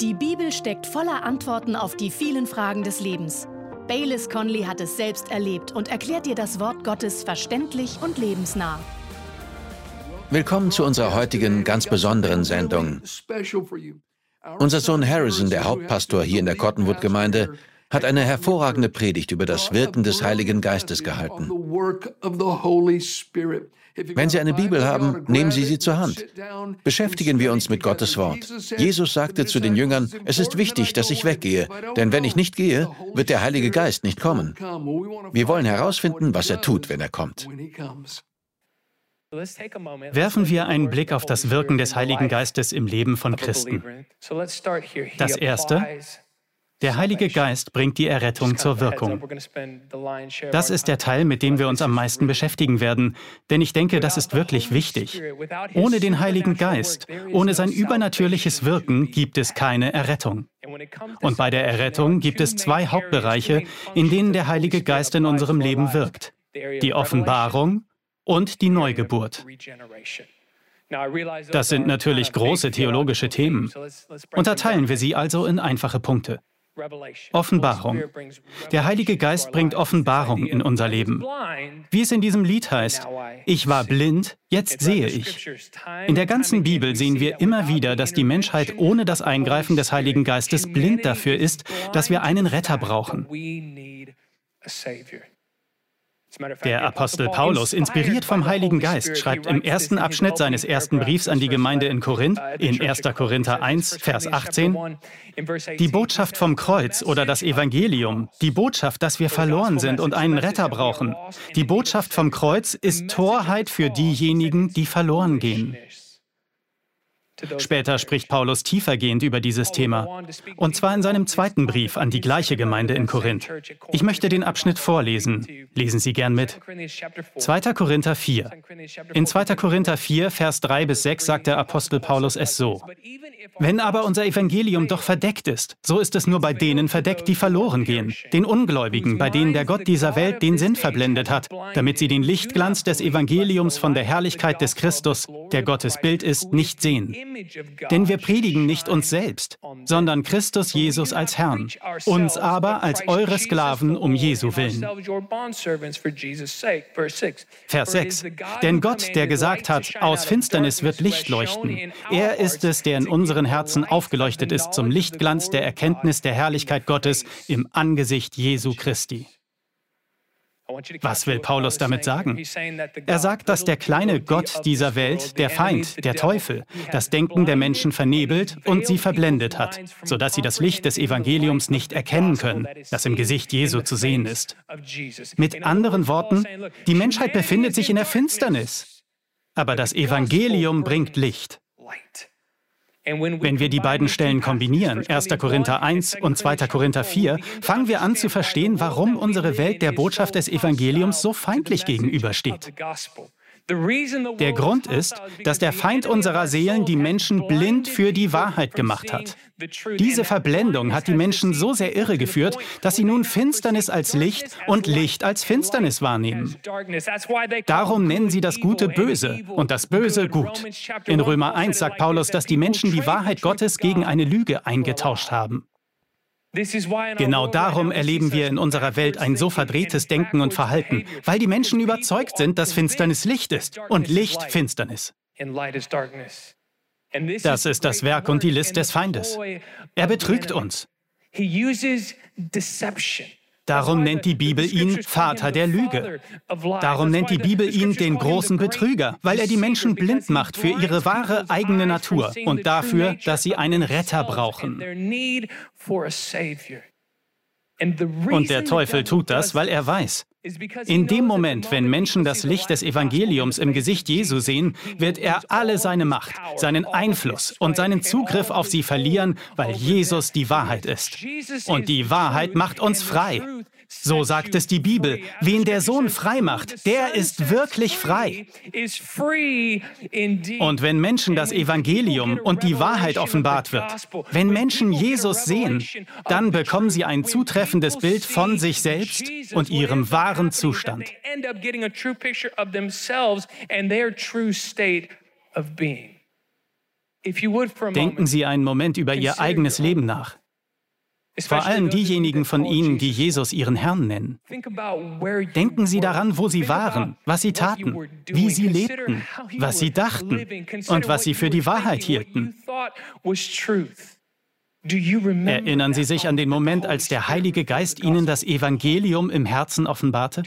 Die Bibel steckt voller Antworten auf die vielen Fragen des Lebens. Baylis Conley hat es selbst erlebt und erklärt dir das Wort Gottes verständlich und lebensnah. Willkommen zu unserer heutigen ganz besonderen Sendung. Unser Sohn Harrison, der Hauptpastor hier in der Cottonwood-Gemeinde, hat eine hervorragende Predigt über das Wirken des Heiligen Geistes gehalten. Wenn Sie eine Bibel haben, nehmen Sie sie zur Hand. Beschäftigen wir uns mit Gottes Wort. Jesus sagte zu den Jüngern, es ist wichtig, dass ich weggehe, denn wenn ich nicht gehe, wird der Heilige Geist nicht kommen. Wir wollen herausfinden, was er tut, wenn er kommt. Werfen wir einen Blick auf das Wirken des Heiligen Geistes im Leben von Christen. Das Erste, der Heilige Geist bringt die Errettung zur Wirkung. Das ist der Teil, mit dem wir uns am meisten beschäftigen werden, denn ich denke, das ist wirklich wichtig. Ohne den Heiligen Geist, ohne sein übernatürliches Wirken gibt es keine Errettung. Und bei der Errettung gibt es zwei Hauptbereiche, in denen der Heilige Geist in unserem Leben wirkt. Die Offenbarung und die Neugeburt. Das sind natürlich große theologische Themen. Unterteilen wir sie also in einfache Punkte. Offenbarung. Der Heilige Geist bringt Offenbarung in unser Leben. Wie es in diesem Lied heißt, ich war blind, jetzt sehe ich. In der ganzen Bibel sehen wir immer wieder, dass die Menschheit ohne das Eingreifen des Heiligen Geistes blind dafür ist, dass wir einen Retter brauchen. Der Apostel Paulus, inspiriert vom Heiligen Geist, schreibt im ersten Abschnitt seines ersten Briefs an die Gemeinde in Korinth, in 1. Korinther 1, Vers 18, die Botschaft vom Kreuz oder das Evangelium, die Botschaft, dass wir verloren sind und einen Retter brauchen, die Botschaft vom Kreuz ist Torheit für diejenigen, die verloren gehen. Später spricht Paulus tiefergehend über dieses Thema, und zwar in seinem zweiten Brief an die gleiche Gemeinde in Korinth. Ich möchte den Abschnitt vorlesen. Lesen Sie gern mit. 2. Korinther 4. In 2. Korinther 4, Vers 3 bis 6 sagt der Apostel Paulus es so. Wenn aber unser Evangelium doch verdeckt ist, so ist es nur bei denen verdeckt, die verloren gehen, den Ungläubigen, bei denen der Gott dieser Welt den Sinn verblendet hat, damit sie den Lichtglanz des Evangeliums von der Herrlichkeit des Christus, der Gottes Bild ist, nicht sehen. Denn wir predigen nicht uns selbst, sondern Christus Jesus als Herrn, uns aber als eure Sklaven um Jesu willen. Vers 6. Denn Gott, der gesagt hat, aus Finsternis wird Licht leuchten, er ist es, der in unseren Herzen aufgeleuchtet ist zum Lichtglanz der Erkenntnis der Herrlichkeit Gottes im Angesicht Jesu Christi. Was will Paulus damit sagen? Er sagt, dass der kleine Gott dieser Welt, der Feind, der Teufel, das Denken der Menschen vernebelt und sie verblendet hat, sodass sie das Licht des Evangeliums nicht erkennen können, das im Gesicht Jesu zu sehen ist. Mit anderen Worten, die Menschheit befindet sich in der Finsternis, aber das Evangelium bringt Licht. Wenn wir die beiden Stellen kombinieren, 1. Korinther 1 und 2. Korinther 4, fangen wir an zu verstehen, warum unsere Welt der Botschaft des Evangeliums so feindlich gegenübersteht. Der Grund ist, dass der Feind unserer Seelen die Menschen blind für die Wahrheit gemacht hat. Diese Verblendung hat die Menschen so sehr irregeführt, dass sie nun Finsternis als Licht und Licht als Finsternis wahrnehmen. Darum nennen sie das Gute böse und das Böse gut. In Römer 1 sagt Paulus, dass die Menschen die Wahrheit Gottes gegen eine Lüge eingetauscht haben. Genau darum erleben wir in unserer Welt ein so verdrehtes Denken und Verhalten, weil die Menschen überzeugt sind, dass Finsternis Licht ist und Licht Finsternis. Das ist das Werk und die List des Feindes. Er betrügt uns. Darum nennt die Bibel ihn Vater der Lüge. Darum nennt die Bibel ihn den großen Betrüger, weil er die Menschen blind macht für ihre wahre eigene Natur und dafür, dass sie einen Retter brauchen. Und der Teufel tut das, weil er weiß, in dem Moment, wenn Menschen das Licht des Evangeliums im Gesicht Jesu sehen, wird er alle seine Macht, seinen Einfluss und seinen Zugriff auf sie verlieren, weil Jesus die Wahrheit ist. Und die Wahrheit macht uns frei. So sagt es die Bibel. Wen der Sohn frei macht, der ist wirklich frei. Und wenn Menschen das Evangelium und die Wahrheit offenbart wird, wenn Menschen Jesus sehen, dann bekommen sie ein zutreffendes Bild von sich selbst und ihrem wahren Zustand. Denken Sie einen Moment über Ihr eigenes Leben nach. Vor allem diejenigen von Ihnen, die Jesus ihren Herrn nennen. Denken Sie daran, wo Sie waren, was Sie taten, wie Sie lebten, was Sie dachten und was Sie für die Wahrheit hielten. Erinnern Sie sich an den Moment, als der Heilige Geist Ihnen das Evangelium im Herzen offenbarte?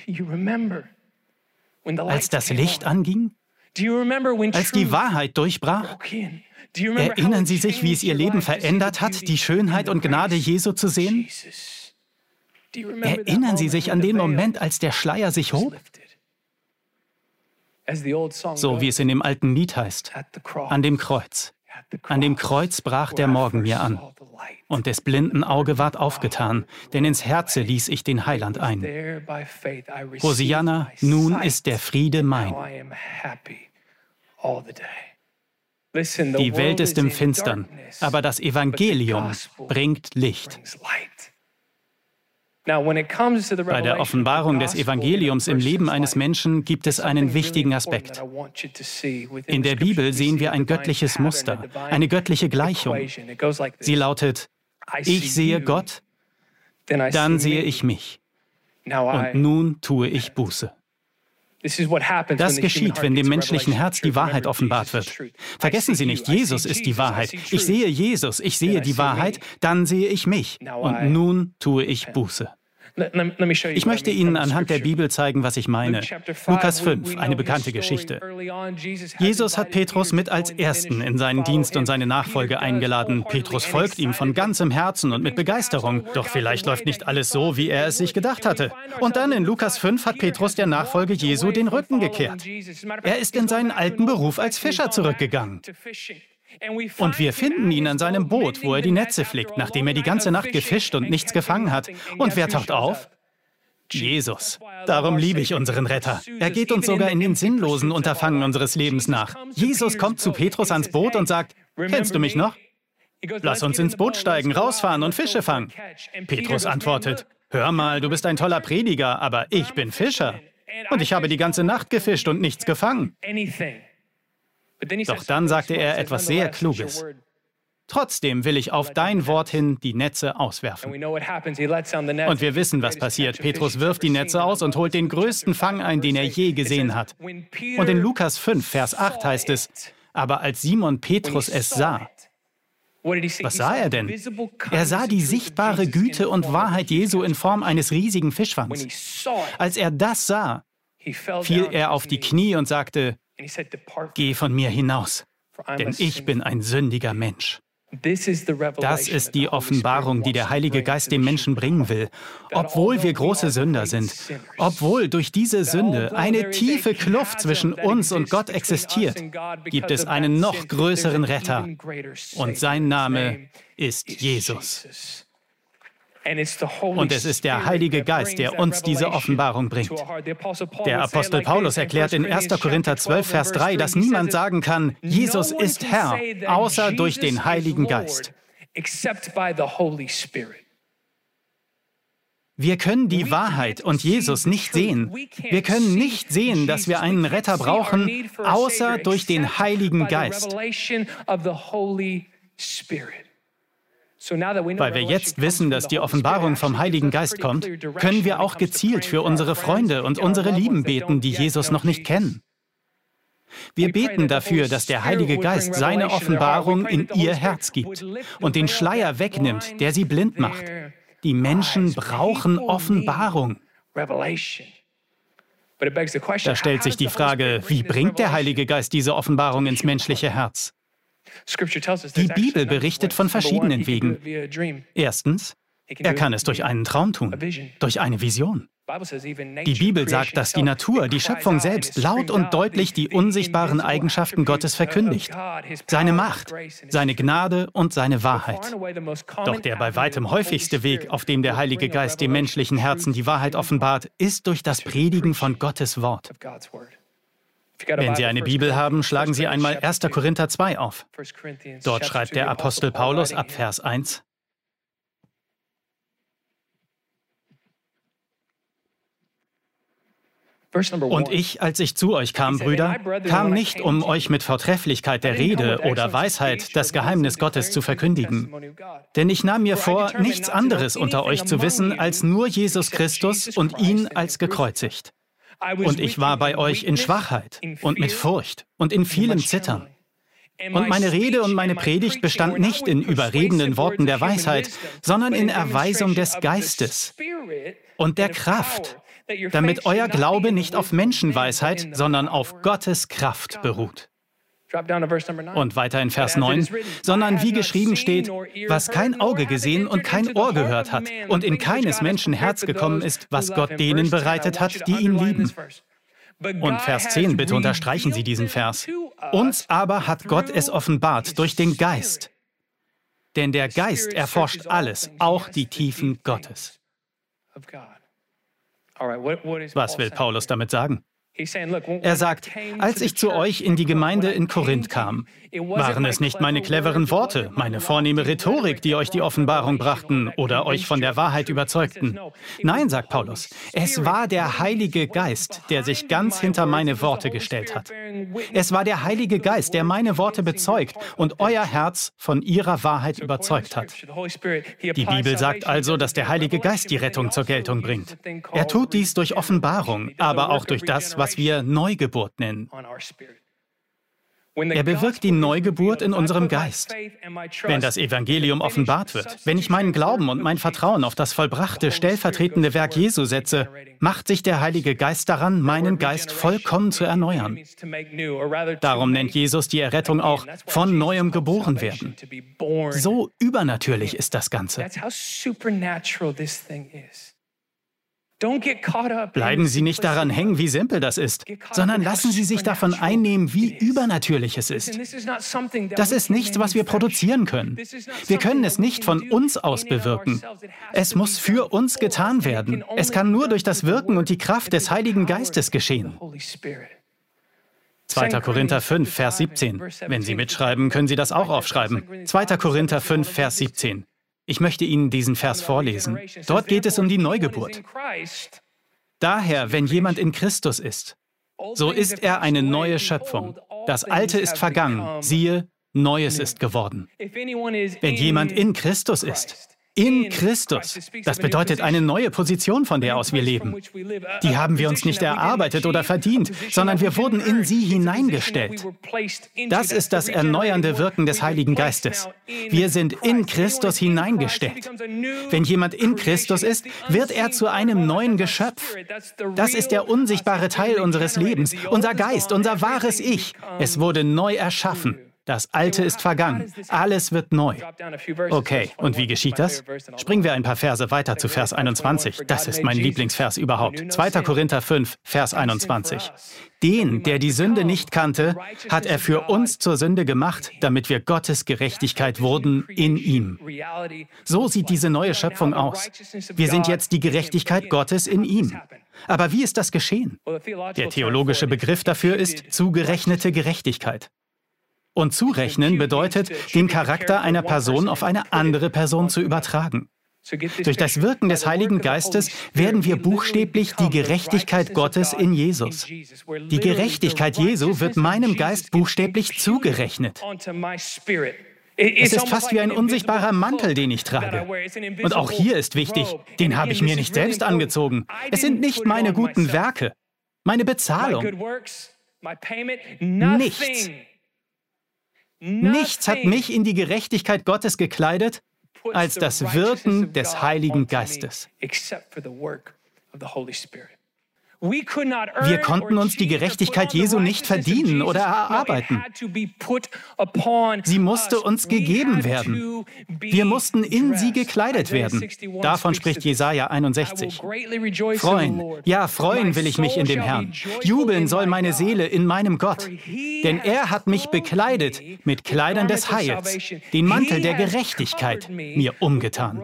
Als das Licht anging? Als die Wahrheit durchbrach? Erinnern Sie sich, wie es Ihr Leben verändert hat, die Schönheit und Gnade Jesu zu sehen? Erinnern Sie sich an den Moment, als der Schleier sich hob? So wie es in dem alten Lied heißt, an dem Kreuz. An dem Kreuz brach der Morgen mir an, und des blinden Auge ward aufgetan, denn ins Herze ließ ich den Heiland ein. Hosianna, nun ist der Friede mein. Die Welt ist im Finstern, aber das Evangelium bringt Licht. Bei der Offenbarung des Evangeliums im Leben eines Menschen gibt es einen wichtigen Aspekt. In der Bibel sehen wir ein göttliches Muster, eine göttliche Gleichung. Sie lautet, ich sehe Gott, dann sehe ich mich. Und nun tue ich Buße. Das geschieht, wenn dem menschlichen Herz die Wahrheit offenbart wird. Vergessen Sie nicht, Jesus ist die Wahrheit. Ich sehe Jesus, ich sehe die Wahrheit, dann sehe ich mich. Und nun tue ich Buße. Ich möchte Ihnen anhand der Bibel zeigen, was ich meine. Lukas 5, eine bekannte Geschichte. Jesus hat Petrus mit als Ersten in seinen Dienst und seine Nachfolge eingeladen. Petrus folgt ihm von ganzem Herzen und mit Begeisterung. Doch vielleicht läuft nicht alles so, wie er es sich gedacht hatte. Und dann in Lukas 5 hat Petrus der Nachfolge Jesu den Rücken gekehrt. Er ist in seinen alten Beruf als Fischer zurückgegangen. Und wir finden ihn an seinem Boot, wo er die Netze flickt, nachdem er die ganze Nacht gefischt und nichts gefangen hat. Und wer taucht auf? Jesus. Darum liebe ich unseren Retter. Er geht uns sogar in den sinnlosen Unterfangen unseres Lebens nach. Jesus kommt zu Petrus ans Boot und sagt, kennst du mich noch? Lass uns ins Boot steigen, rausfahren und Fische fangen. Petrus antwortet, hör mal, du bist ein toller Prediger, aber ich bin Fischer. Und ich habe die ganze Nacht gefischt und nichts gefangen. Doch dann sagte er etwas sehr Kluges. Trotzdem will ich auf dein Wort hin die Netze auswerfen. Und wir wissen, was passiert. Petrus wirft die Netze aus und holt den größten Fang ein, den er je gesehen hat. Und in Lukas 5, Vers 8 heißt es, aber als Simon Petrus es sah, was sah er denn? Er sah die sichtbare Güte und Wahrheit Jesu in Form eines riesigen Fischfangs. Als er das sah, fiel er auf die Knie und sagte, Geh von mir hinaus, denn ich bin ein sündiger Mensch. Das ist die Offenbarung, die der Heilige Geist dem Menschen bringen will. Obwohl wir große Sünder sind, obwohl durch diese Sünde eine tiefe Kluft zwischen uns und Gott existiert, gibt es einen noch größeren Retter. Und sein Name ist Jesus. Und es ist der Heilige Geist, der uns diese Offenbarung bringt. Der Apostel Paulus erklärt in 1. Korinther 12, Vers 3, dass niemand sagen kann, Jesus ist Herr, außer durch den Heiligen Geist. Wir können die Wahrheit und Jesus nicht sehen. Wir können nicht sehen, dass wir einen Retter brauchen, außer durch den Heiligen Geist. Weil wir jetzt wissen, dass die Offenbarung vom Heiligen Geist kommt, können wir auch gezielt für unsere Freunde und unsere Lieben beten, die Jesus noch nicht kennen. Wir beten dafür, dass der Heilige Geist seine Offenbarung in ihr Herz gibt und den Schleier wegnimmt, der sie blind macht. Die Menschen brauchen Offenbarung. Da stellt sich die Frage, wie bringt der Heilige Geist diese Offenbarung ins menschliche Herz? Die Bibel berichtet von verschiedenen Wegen. Erstens, er kann es durch einen Traum tun, durch eine Vision. Die Bibel sagt, dass die Natur, die Schöpfung selbst, laut und deutlich die unsichtbaren Eigenschaften Gottes verkündigt. Seine Macht, seine Gnade und seine Wahrheit. Doch der bei weitem häufigste Weg, auf dem der Heilige Geist dem menschlichen Herzen die Wahrheit offenbart, ist durch das Predigen von Gottes Wort. Wenn Sie eine Bibel haben, schlagen Sie einmal 1. Korinther 2 auf. Dort schreibt der Apostel Paulus ab Vers 1. Und ich, als ich zu euch kam, Brüder, kam nicht, um euch mit Vortrefflichkeit der Rede oder Weisheit das Geheimnis Gottes zu verkündigen. Denn ich nahm mir vor, nichts anderes unter euch zu wissen, als nur Jesus Christus und ihn als gekreuzigt. Und ich war bei euch in Schwachheit und mit Furcht und in vielem Zittern. Und meine Rede und meine Predigt bestand nicht in überredenden Worten der Weisheit, sondern in Erweisung des Geistes und der Kraft damit euer Glaube nicht auf Menschenweisheit, sondern auf Gottes Kraft beruht. Und weiter in Vers 9, sondern wie geschrieben steht, was kein Auge gesehen und kein Ohr gehört hat und in keines Menschen Herz gekommen ist, was Gott denen bereitet hat, die ihn lieben. Und Vers 10, bitte unterstreichen Sie diesen Vers. Uns aber hat Gott es offenbart durch den Geist. Denn der Geist erforscht alles, auch die Tiefen Gottes. Was will Paulus damit sagen? Er sagt, als ich zu euch in die Gemeinde in Korinth kam, waren es nicht meine cleveren Worte, meine vornehme Rhetorik, die euch die Offenbarung brachten oder euch von der Wahrheit überzeugten. Nein, sagt Paulus, es war der Heilige Geist, der sich ganz hinter meine Worte gestellt hat. Es war der Heilige Geist, der meine Worte bezeugt und euer Herz von ihrer Wahrheit überzeugt hat. Die Bibel sagt also, dass der Heilige Geist die Rettung zur Geltung bringt. Er tut dies durch Offenbarung, aber auch durch das, was was wir Neugeburt nennen. Er bewirkt die Neugeburt in unserem Geist. Wenn das Evangelium offenbart wird, wenn ich meinen Glauben und mein Vertrauen auf das vollbrachte, stellvertretende Werk Jesu setze, macht sich der Heilige Geist daran, meinen Geist vollkommen zu erneuern. Darum nennt Jesus die Errettung auch von neuem geboren werden. So übernatürlich ist das Ganze. Bleiben Sie nicht daran hängen, wie simpel das ist, sondern lassen Sie sich davon einnehmen, wie übernatürlich es ist. Das ist nichts, was wir produzieren können. Wir können es nicht von uns aus bewirken. Es muss für uns getan werden. Es kann nur durch das Wirken und die Kraft des Heiligen Geistes geschehen. 2. Korinther 5, Vers 17. Wenn Sie mitschreiben, können Sie das auch aufschreiben. 2. Korinther 5, Vers 17. Ich möchte Ihnen diesen Vers vorlesen. Dort geht es um die Neugeburt. Daher, wenn jemand in Christus ist, so ist er eine neue Schöpfung. Das Alte ist vergangen, siehe, Neues ist geworden. Wenn jemand in Christus ist, in Christus. Das bedeutet eine neue Position, von der aus wir leben. Die haben wir uns nicht erarbeitet oder verdient, sondern wir wurden in sie hineingestellt. Das ist das erneuernde Wirken des Heiligen Geistes. Wir sind in Christus hineingestellt. Wenn jemand in Christus ist, wird er zu einem neuen Geschöpf. Das ist der unsichtbare Teil unseres Lebens, unser Geist, unser wahres Ich. Es wurde neu erschaffen. Das Alte ist vergangen, alles wird neu. Okay, und wie geschieht das? Springen wir ein paar Verse weiter zu Vers 21. Das ist mein Lieblingsvers überhaupt. 2. Korinther 5, Vers 21. Den, der die Sünde nicht kannte, hat er für uns zur Sünde gemacht, damit wir Gottes Gerechtigkeit wurden in ihm. So sieht diese neue Schöpfung aus. Wir sind jetzt die Gerechtigkeit Gottes in ihm. Aber wie ist das geschehen? Der theologische Begriff dafür ist zugerechnete Gerechtigkeit. Und zurechnen bedeutet, den Charakter einer Person auf eine andere Person zu übertragen. Durch das Wirken des Heiligen Geistes werden wir buchstäblich die Gerechtigkeit Gottes in Jesus. Die Gerechtigkeit Jesu wird meinem Geist buchstäblich zugerechnet. Es ist fast wie ein unsichtbarer Mantel, den ich trage. Und auch hier ist wichtig, den habe ich mir nicht selbst angezogen. Es sind nicht meine guten Werke, meine Bezahlung. Nichts. Nichts hat mich in die Gerechtigkeit Gottes gekleidet als das Wirken des Heiligen Geistes. Wir konnten uns die Gerechtigkeit Jesu nicht verdienen oder erarbeiten. Sie musste uns gegeben werden. Wir mussten in sie gekleidet werden. Davon spricht Jesaja 61. Freuen, ja, freuen will ich mich in dem Herrn. Jubeln soll meine Seele in meinem Gott. Denn er hat mich bekleidet mit Kleidern des Heils, den Mantel der Gerechtigkeit mir umgetan.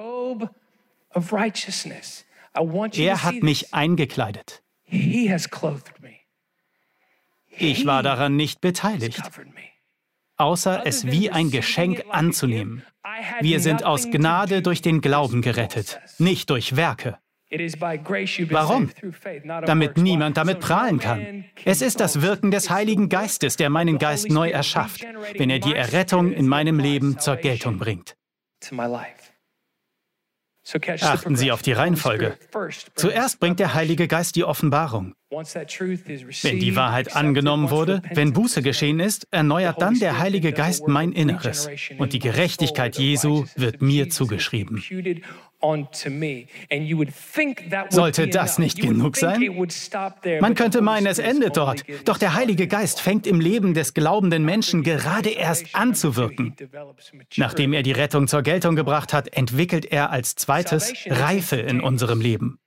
Er hat mich eingekleidet. Ich war daran nicht beteiligt, außer es wie ein Geschenk anzunehmen. Wir sind aus Gnade durch den Glauben gerettet, nicht durch Werke. Warum? Damit niemand damit prahlen kann. Es ist das Wirken des Heiligen Geistes, der meinen Geist neu erschafft, wenn er die Errettung in meinem Leben zur Geltung bringt. Achten Sie auf die Reihenfolge. Zuerst bringt der Heilige Geist die Offenbarung. Wenn die Wahrheit angenommen wurde, wenn Buße geschehen ist, erneuert dann der Heilige Geist mein Inneres und die Gerechtigkeit Jesu wird mir zugeschrieben. Sollte das nicht genug sein? Man könnte meinen, es endet dort. Doch der Heilige Geist fängt im Leben des glaubenden Menschen gerade erst an zu wirken. Nachdem er die Rettung zur Geltung gebracht hat, entwickelt er als zweites Reife in unserem Leben.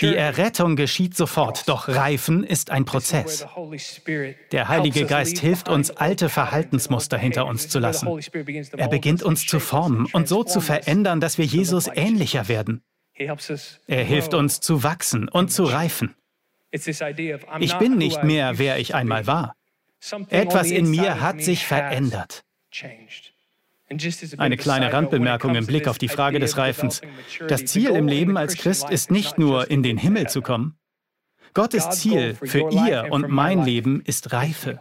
Die Errettung geschieht sofort, doch Reifen ist ein Prozess. Der Heilige Geist hilft uns, alte Verhaltensmuster hinter uns zu lassen. Er beginnt uns zu formen und so zu verändern, dass wir Jesus ähnlicher werden. Er hilft uns zu wachsen und zu reifen. Ich bin nicht mehr, wer ich einmal war. Etwas in mir hat sich verändert. Eine kleine Randbemerkung im Blick auf die Frage des Reifens. Das Ziel im Leben als Christ ist nicht nur, in den Himmel zu kommen. Gottes Ziel für ihr und mein Leben ist Reife.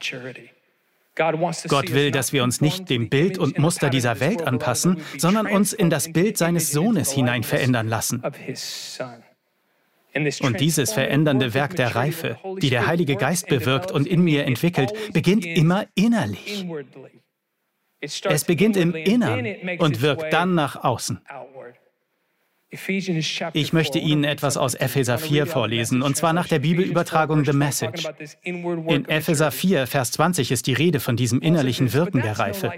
Gott will, dass wir uns nicht dem Bild und Muster dieser Welt anpassen, sondern uns in das Bild seines Sohnes hinein verändern lassen. Und dieses verändernde Werk der Reife, die der Heilige Geist bewirkt und in mir entwickelt, beginnt immer innerlich. Es beginnt im Innern und wirkt dann nach außen. Ich möchte Ihnen etwas aus Epheser 4 vorlesen, und zwar nach der Bibelübertragung The Message. In Epheser 4, Vers 20 ist die Rede von diesem innerlichen Wirken der Reife.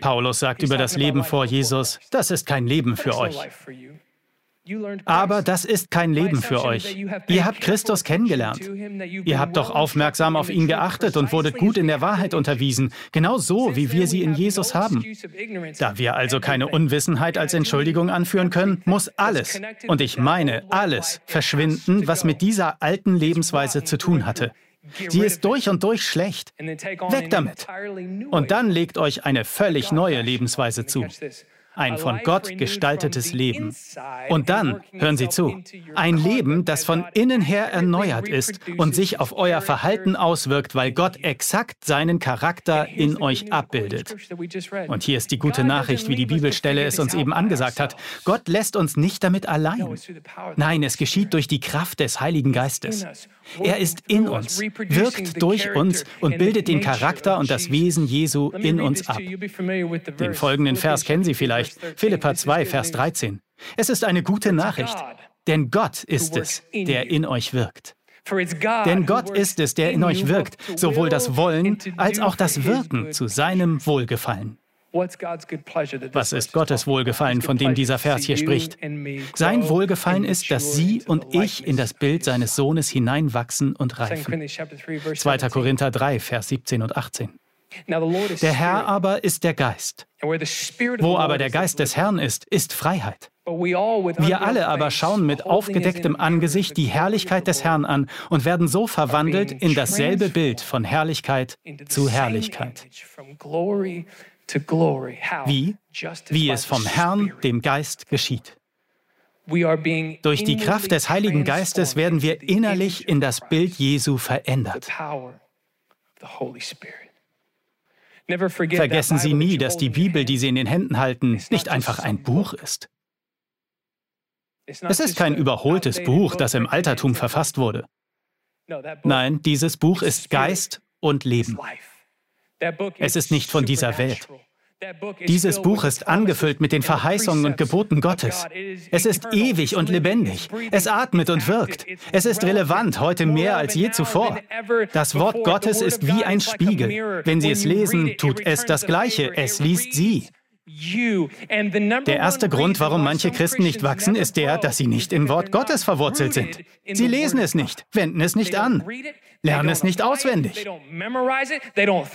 Paulus sagt über das Leben vor Jesus, das ist kein Leben für euch. Aber das ist kein Leben für euch. Ihr habt Christus kennengelernt. Ihr habt doch aufmerksam auf ihn geachtet und wurdet gut in der Wahrheit unterwiesen, genau so, wie wir sie in Jesus haben. Da wir also keine Unwissenheit als Entschuldigung anführen können, muss alles, und ich meine alles, verschwinden, was mit dieser alten Lebensweise zu tun hatte. Sie ist durch und durch schlecht. Weg damit. Und dann legt euch eine völlig neue Lebensweise zu ein von Gott gestaltetes Leben. Und dann, hören Sie zu, ein Leben, das von innen her erneuert ist und sich auf euer Verhalten auswirkt, weil Gott exakt seinen Charakter in euch abbildet. Und hier ist die gute Nachricht, wie die Bibelstelle es uns eben angesagt hat. Gott lässt uns nicht damit allein. Nein, es geschieht durch die Kraft des Heiligen Geistes. Er ist in uns, wirkt durch uns und bildet den Charakter und das Wesen Jesu in uns ab. Den folgenden Vers kennen Sie vielleicht. Nachricht, Philippa 2, Vers 13. Es ist eine gute Nachricht, denn Gott ist es, der in euch wirkt. Denn Gott ist es, der in euch wirkt, sowohl das Wollen als auch das Wirken zu seinem Wohlgefallen. Was ist Gottes Wohlgefallen, von dem dieser Vers hier spricht? Sein Wohlgefallen ist, dass Sie und ich in das Bild seines Sohnes hineinwachsen und reifen. 2. Korinther 3, Vers 17 und 18. Der Herr aber ist der Geist. Wo aber der Geist des Herrn ist, ist Freiheit. Wir alle aber schauen mit aufgedecktem Angesicht die Herrlichkeit des Herrn an und werden so verwandelt in dasselbe Bild von Herrlichkeit zu Herrlichkeit. Wie? Wie es vom Herrn, dem Geist, geschieht. Durch die Kraft des Heiligen Geistes werden wir innerlich in das Bild Jesu verändert. Vergessen Sie nie, dass die Bibel, die Sie in den Händen halten, nicht einfach ein Buch ist. Es ist kein überholtes Buch, das im Altertum verfasst wurde. Nein, dieses Buch ist Geist und Leben. Es ist nicht von dieser Welt. Dieses Buch ist angefüllt mit den Verheißungen und Geboten Gottes. Es ist ewig und lebendig. Es atmet und wirkt. Es ist relevant heute mehr als je zuvor. Das Wort Gottes ist wie ein Spiegel. Wenn Sie es lesen, tut es das Gleiche. Es liest Sie. Der erste Grund, warum manche Christen nicht wachsen, ist der, dass sie nicht im Wort Gottes verwurzelt sind. Sie lesen es nicht, wenden es nicht an, lernen es nicht auswendig.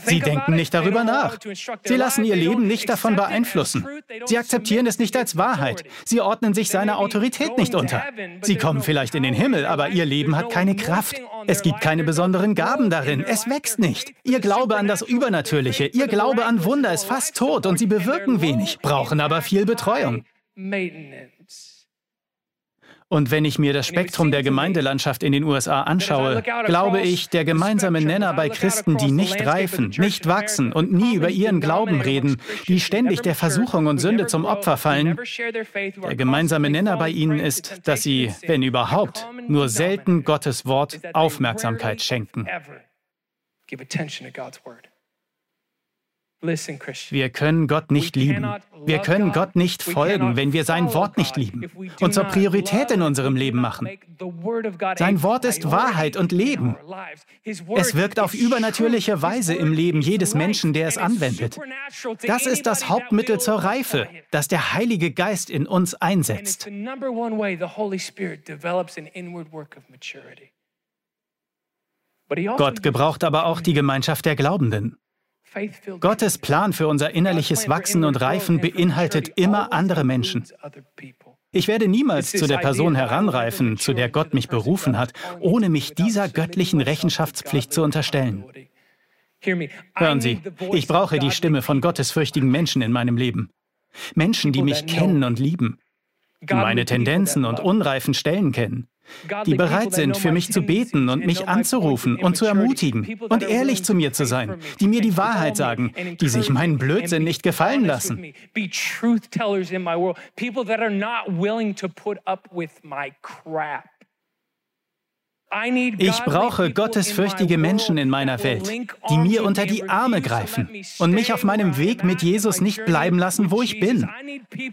Sie denken nicht darüber nach. Sie lassen ihr Leben nicht davon beeinflussen. Sie akzeptieren es nicht als Wahrheit. Sie ordnen sich seiner Autorität nicht unter. Sie kommen vielleicht in den Himmel, aber ihr Leben hat keine Kraft. Es gibt keine besonderen Gaben darin. Es wächst nicht. Ihr Glaube an das Übernatürliche, ihr Glaube an Wunder ist fast tot und sie bewirken wenig, brauchen aber viel Betreuung. Und wenn ich mir das Spektrum der Gemeindelandschaft in den USA anschaue, glaube ich, der gemeinsame Nenner bei Christen, die nicht reifen, nicht wachsen und nie über ihren Glauben reden, die ständig der Versuchung und Sünde zum Opfer fallen, der gemeinsame Nenner bei ihnen ist, dass sie, wenn überhaupt, nur selten Gottes Wort Aufmerksamkeit schenken. Wir können Gott nicht lieben. Wir können Gott nicht folgen, wenn wir sein Wort nicht lieben und zur Priorität in unserem Leben machen. Sein Wort ist Wahrheit und Leben. Es wirkt auf übernatürliche Weise im Leben jedes Menschen, der es anwendet. Das ist das Hauptmittel zur Reife, das der Heilige Geist in uns einsetzt. Gott gebraucht aber auch die Gemeinschaft der Glaubenden. Gottes Plan für unser innerliches Wachsen und Reifen beinhaltet immer andere Menschen. Ich werde niemals zu der Person heranreifen, zu der Gott mich berufen hat, ohne mich dieser göttlichen Rechenschaftspflicht zu unterstellen. Hören Sie, ich brauche die Stimme von gottesfürchtigen Menschen in meinem Leben. Menschen, die mich kennen und lieben, meine Tendenzen und unreifen Stellen kennen, die bereit sind, für mich zu beten und mich anzurufen und zu ermutigen und ehrlich zu mir zu sein, die mir die Wahrheit sagen, die sich meinen Blödsinn nicht gefallen lassen. Ich brauche gottesfürchtige Menschen in meiner Welt, die mir unter die Arme greifen und mich auf meinem Weg mit Jesus nicht bleiben lassen, wo ich bin.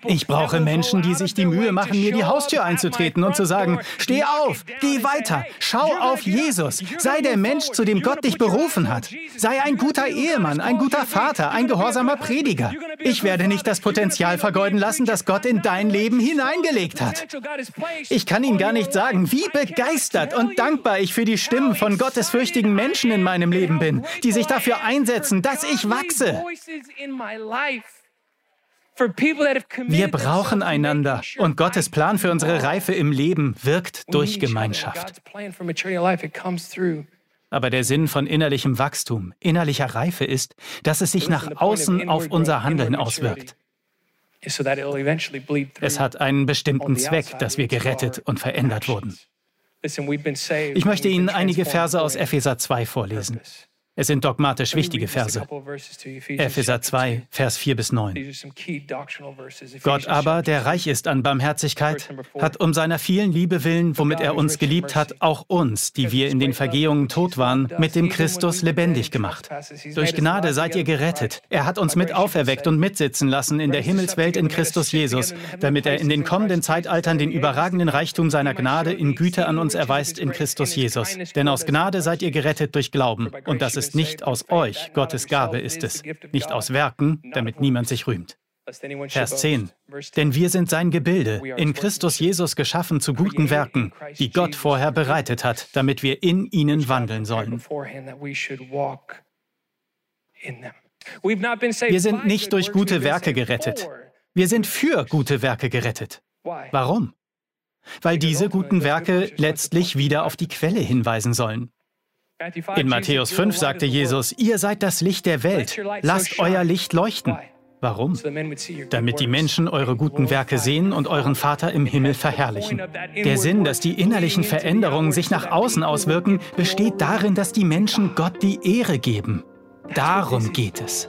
Ich brauche Menschen, die sich die Mühe machen, mir die Haustür einzutreten und zu sagen, steh auf, geh weiter, schau auf Jesus, sei der Mensch, zu dem Gott dich berufen hat. Sei ein guter Ehemann, ein guter Vater, ein gehorsamer Prediger. Ich werde nicht das Potenzial vergeuden lassen, das Gott in dein Leben hineingelegt hat. Ich kann Ihnen gar nicht sagen, wie begeistert und dankbar dankbar ich für die Stimmen von gottesfürchtigen Menschen in meinem Leben bin, die sich dafür einsetzen, dass ich wachse. Wir brauchen einander und Gottes Plan für unsere Reife im Leben wirkt durch Gemeinschaft. Aber der Sinn von innerlichem Wachstum, innerlicher Reife ist, dass es sich nach außen auf unser Handeln auswirkt. Es hat einen bestimmten Zweck, dass wir gerettet und verändert wurden. Ich möchte Ihnen einige Verse aus Epheser 2 vorlesen. Es sind dogmatisch wichtige Verse. Epheser 2, Vers 4 bis 9. Gott aber, der reich ist an Barmherzigkeit, hat um seiner vielen Liebe willen, womit er uns geliebt hat, auch uns, die wir in den Vergehungen tot waren, mit dem Christus lebendig gemacht. Durch Gnade seid ihr gerettet. Er hat uns mit auferweckt und mitsitzen lassen in der Himmelswelt in Christus Jesus, damit er in den kommenden Zeitaltern den überragenden Reichtum seiner Gnade in Güte an uns erweist in Christus Jesus. Denn aus Gnade seid ihr gerettet durch Glauben. Und das ist ist nicht aus euch, Gottes Gabe ist es, nicht aus Werken, damit niemand sich rühmt. Vers 10. Denn wir sind sein Gebilde, in Christus Jesus geschaffen zu guten Werken, die Gott vorher bereitet hat, damit wir in ihnen wandeln sollen. Wir sind nicht durch gute Werke gerettet. Wir sind für gute Werke gerettet. Warum? Weil diese guten Werke letztlich wieder auf die Quelle hinweisen sollen. In Matthäus 5 sagte Jesus, ihr seid das Licht der Welt, lasst euer Licht leuchten. Warum? Damit die Menschen eure guten Werke sehen und euren Vater im Himmel verherrlichen. Der Sinn, dass die innerlichen Veränderungen sich nach außen auswirken, besteht darin, dass die Menschen Gott die Ehre geben. Darum geht es.